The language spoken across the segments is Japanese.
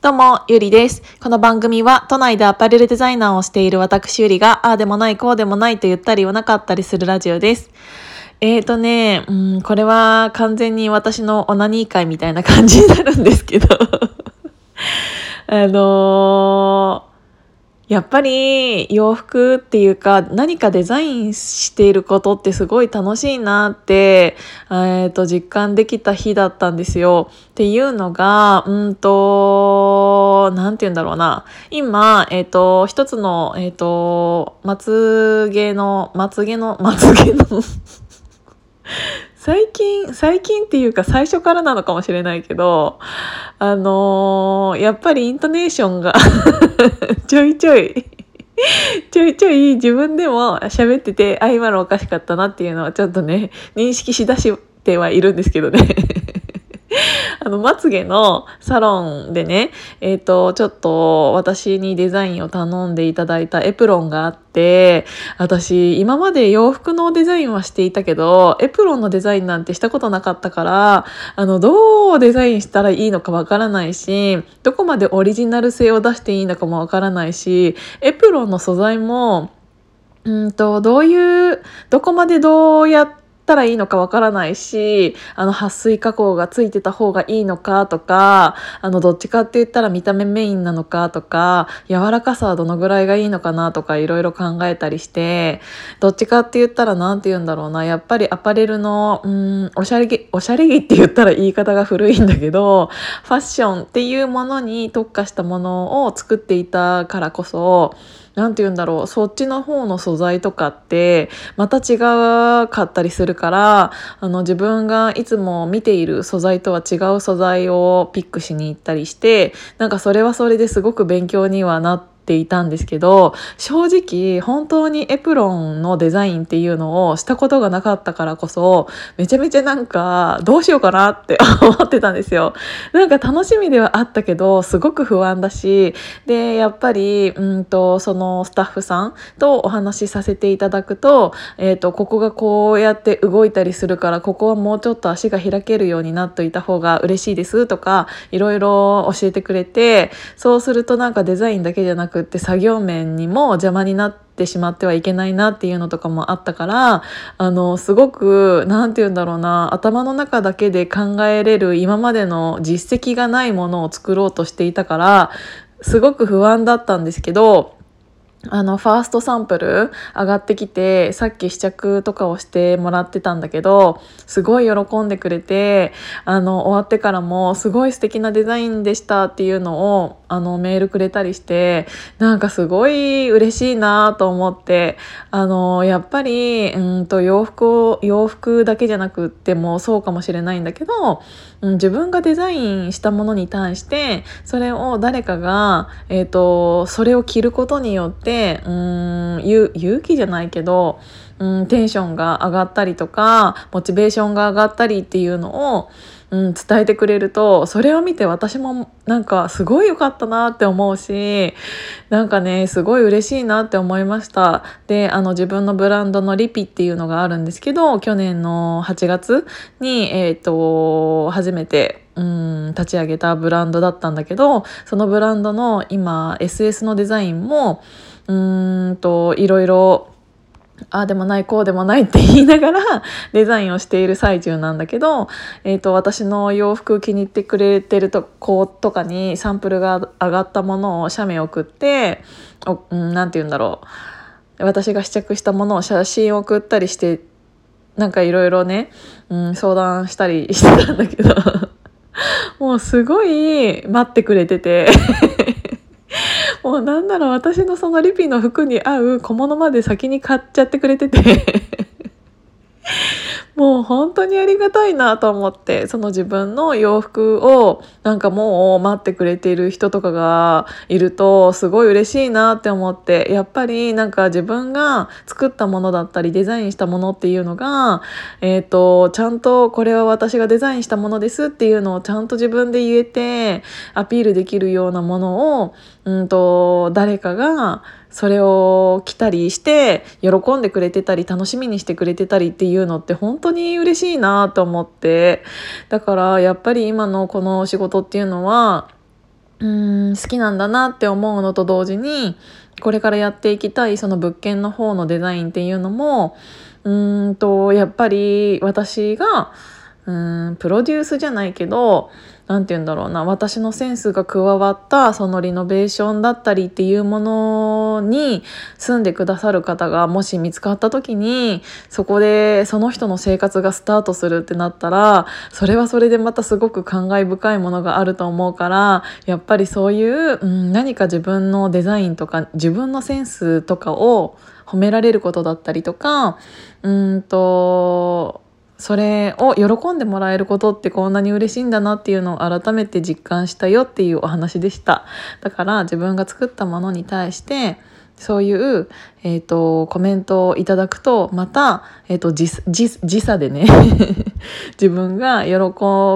どうも、ゆりです。この番組は、都内でアパレルデザイナーをしている私ゆりが、ああでもない、こうでもないと言ったり言わなかったりするラジオです。えーとね、うん、これは完全に私のオナニー会みたいな感じになるんですけど あのーやっぱり洋服っていうか何かデザインしていることってすごい楽しいなって、えー、と実感できた日だったんですよ。っていうのが、うんと、なんて言うんだろうな。今、えっ、ー、と、一つの、えっ、ー、と、まつげの、まつげの、まつげの最近、最近っていうか最初からなのかもしれないけど、あのー、やっぱりイントネーションが ちょいちょいちょいちょい自分でも喋ってて、あ、今のおかしかったなっていうのはちょっとね、認識しだしてはいるんですけどね。の、まつげのサロンでね、えっ、ー、と、ちょっと私にデザインを頼んでいただいたエプロンがあって、私、今まで洋服のデザインはしていたけど、エプロンのデザインなんてしたことなかったから、あの、どうデザインしたらいいのかわからないし、どこまでオリジナル性を出していいのかもわからないし、エプロンの素材も、うんと、どういう、どこまでどうやってったらいいのかわからないし、あの、撥水加工がついてた方がいいのかとか、あの、どっちかって言ったら見た目メインなのかとか、柔らかさはどのぐらいがいいのかなとか、いろいろ考えたりして、どっちかって言ったら何て言うんだろうな、やっぱりアパレルの、うん、おしゃれ着、おしゃれ着って言ったら言い方が古いんだけど、ファッションっていうものに特化したものを作っていたからこそ、何て言うんだろうそっちの方の素材とかってまた違かったりするからあの自分がいつも見ている素材とは違う素材をピックしに行ったりしてなんかそれはそれですごく勉強にはなってていたんですけど正直本当にエプロンのデザインっていうのをしたことがなかったからこそめちゃめちゃなんかどうしようかなって 思ってたんですよ。なんか楽しみではあったけどすごく不安だしでやっぱりうんとそのスタッフさんとお話しさせていただくと,、えーと、ここがこうやって動いたりするからここはもうちょっと足が開けるようになっといた方が嬉しいですとかいろいろ教えてくれてそうするとなんかデザインだけじゃなくくって作業面にも邪魔になってしまってはいけないなっていうのとかもあったからあのすごく何て言うんだろうな頭の中だけで考えれる今までの実績がないものを作ろうとしていたからすごく不安だったんですけどあのファーストサンプル上がってきてさっき試着とかをしてもらってたんだけどすごい喜んでくれてあの終わってからもすごい素敵なデザインでしたっていうのをあのメールくれたりしてなんかすごい嬉しいなと思ってあのやっぱりうんと洋服を洋服だけじゃなくってもそうかもしれないんだけど、うん、自分がデザインしたものに対してそれを誰かが、えーとそれを着ることによってうん勇気じゃないけどうん、テンションが上がったりとかモチベーションが上がったりっていうのをうん、伝えてくれるとそれを見て私もなんかすごい良かったなって思うしなんかねすごい嬉しいなって思いました。であの自分のブランドのリピっていうのがあるんですけど去年の8月に、えーと、初めてうん立ち上げたブランドだったんだけどそのブランドの今 SS のデザインもうんといろいろああでもないこうでもないって言いながら デザインをしている最中なんだけど、えーと、私の洋服気に入ってくれてると子とかにサンプルが上がったものを写メ送って何、て言うんだろう。私が試着したものを写真を送ったりしてなんかいろいろね、うん、相談したりしてたんだけど。もうすごい待ってくれてて。もうなんなら私のそのリピの服に合う小物まで先に買っちゃってくれてて。もう本当にありがたいなと思ってその自分の洋服をなんかもう待ってくれている人とかがいるとすごい嬉しいなって思ってやっぱりなんか自分が作ったものだったりデザインしたものっていうのが、えーと、ちゃんとこれは私がデザインしたものですっていうのをちゃんと自分で言えてアピールできるようなものを、うんと誰かがそれを着たりして喜んでくれてたり楽しみにしてくれてたりっていうのって本当に嬉しいなと思って。だからやっぱり今のこの仕事っていうのはうん好きなんだなって思うのと同時にこれからやっていきたいその物件の方のデザインっていうのもうんとやっぱり私がうーんプロデュースじゃないけど何て言うんだろうな私のセンスが加わったそのリノベーションだったりっていうものに住んでくださる方がもし見つかった時にそこでその人の生活がスタートするってなったらそれはそれでまたすごく感慨深いものがあると思うからやっぱりそういう、うん、何か自分のデザインとか自分のセンスとかを褒められることだったりとかうんとそれを喜んでもらえることってこんなに嬉しいんだなっていうのを改めて実感したよっていうお話でした。だから自分が作ったものに対してそういう、えーと、コメントをいただくとまた、えーと、時時差でね 自分が喜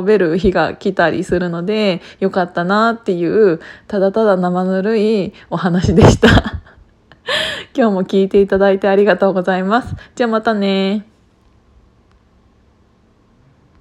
べる日が来たりするのでよかったなっていうただただ生ぬるいお話でした。今日も聞いていただいてありがとうございます。じゃあまたね。